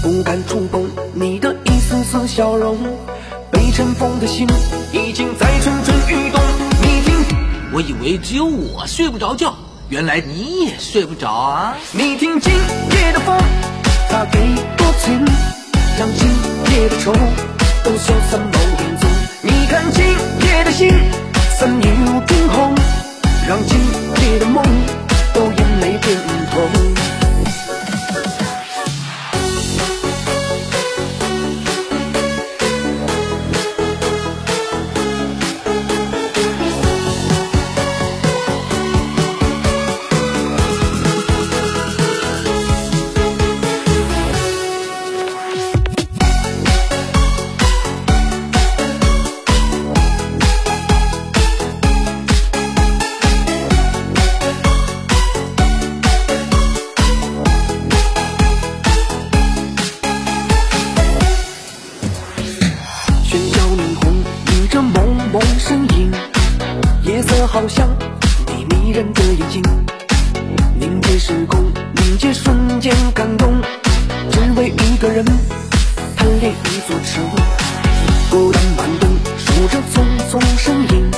不敢触碰你的一丝丝笑容。被尘封的心已经在蠢蠢欲动。你听，我以为只有我睡不着觉，原来你也睡不着啊！你听今夜的风，它给多情，让今夜的愁都消散某影踪。你看今夜的星，三又惊红，让今夜的梦都眼泪变身影，夜色好像你迷人的眼睛，凝结时空，凝结瞬间感动，只为一个人贪恋一座城。孤单晚灯，数着匆匆身影，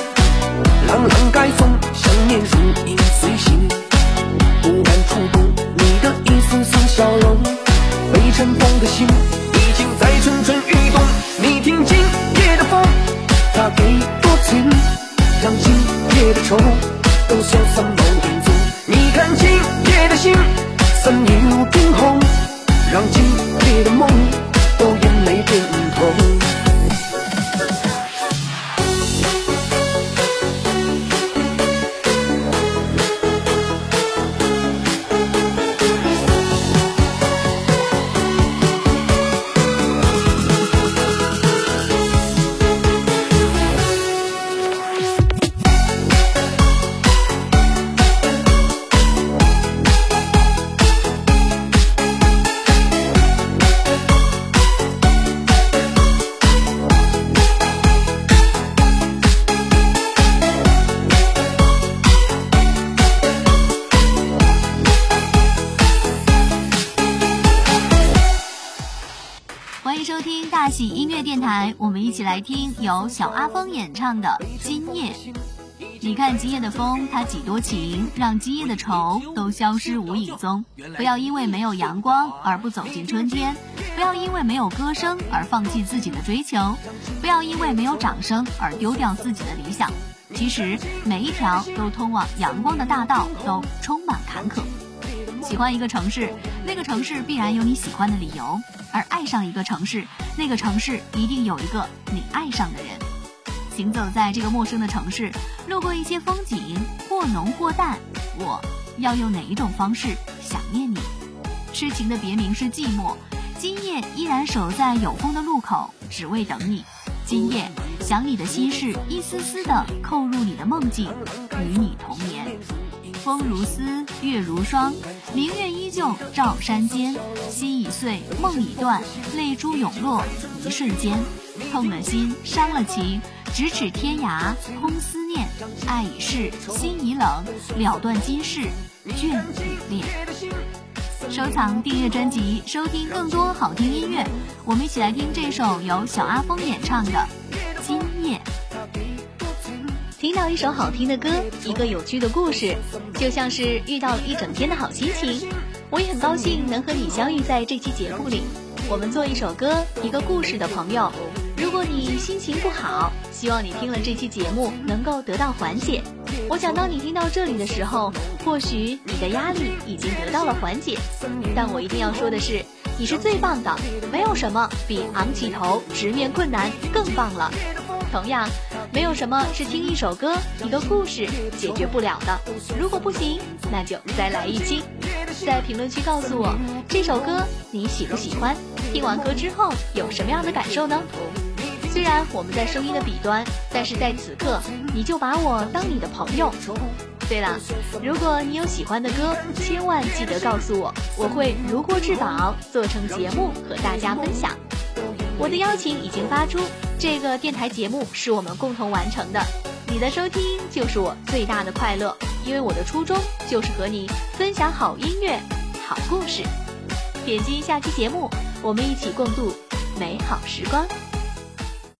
朗朗盖送，想念如欢迎收听大喜音乐电台我们一起来听由小阿峰演唱的《今夜》。你看今夜的风，它几多情，让今夜的愁都消失无影踪。不要因为没有阳光而不走进春天，不要因为没有歌声而放弃自己的追求，不要因为没有掌声而丢掉自己的理想。其实每一条都通往阳光的大道都充满坎坷。喜欢一个城市，那个城市必然有你喜欢的理由。而爱上一个城市，那个城市一定有一个你爱上的人。行走在这个陌生的城市，路过一些风景，或浓或淡，我要用哪一种方式想念你？痴情的别名是寂寞，今夜依然守在有风的路口，只为等你。今夜想你的心事，一丝丝的扣入你的梦境，与你同眠。风如丝，月如霜，明月依旧照山间。心已碎，梦已断，泪珠涌落，一瞬间，痛了心，伤了情，咫尺天涯，空思念。爱已逝，心已冷，了断今世，眷已恋。收藏、订阅专辑，收听更多好听音乐。我们一起来听这首由小阿峰演唱的《今夜》。听到一首好听的歌，一个有趣的故事，就像是遇到了一整天的好心情。我也很高兴能和你相遇在这期节目里。我们做一首歌，一个故事的朋友。如果你心情不好，希望你听了这期节目能够得到缓解。我想当你听到这里的时候，或许你的压力已经得到了缓解。但我一定要说的是，你是最棒的，没有什么比昂起头直面困难更棒了。同样。没有什么是听一首歌、一个故事解决不了的。如果不行，那就再来一期。在评论区告诉我这首歌你喜不喜欢，听完歌之后有什么样的感受呢？虽然我们在声音的彼端，但是在此刻你就把我当你的朋友。对了，如果你有喜欢的歌，千万记得告诉我，我会如获至宝，做成节目和大家分享。我的邀请已经发出，这个电台节目是我们共同完成的，你的收听就是我最大的快乐，因为我的初衷就是和你分享好音乐、好故事。点击下期节目，我们一起共度美好时光。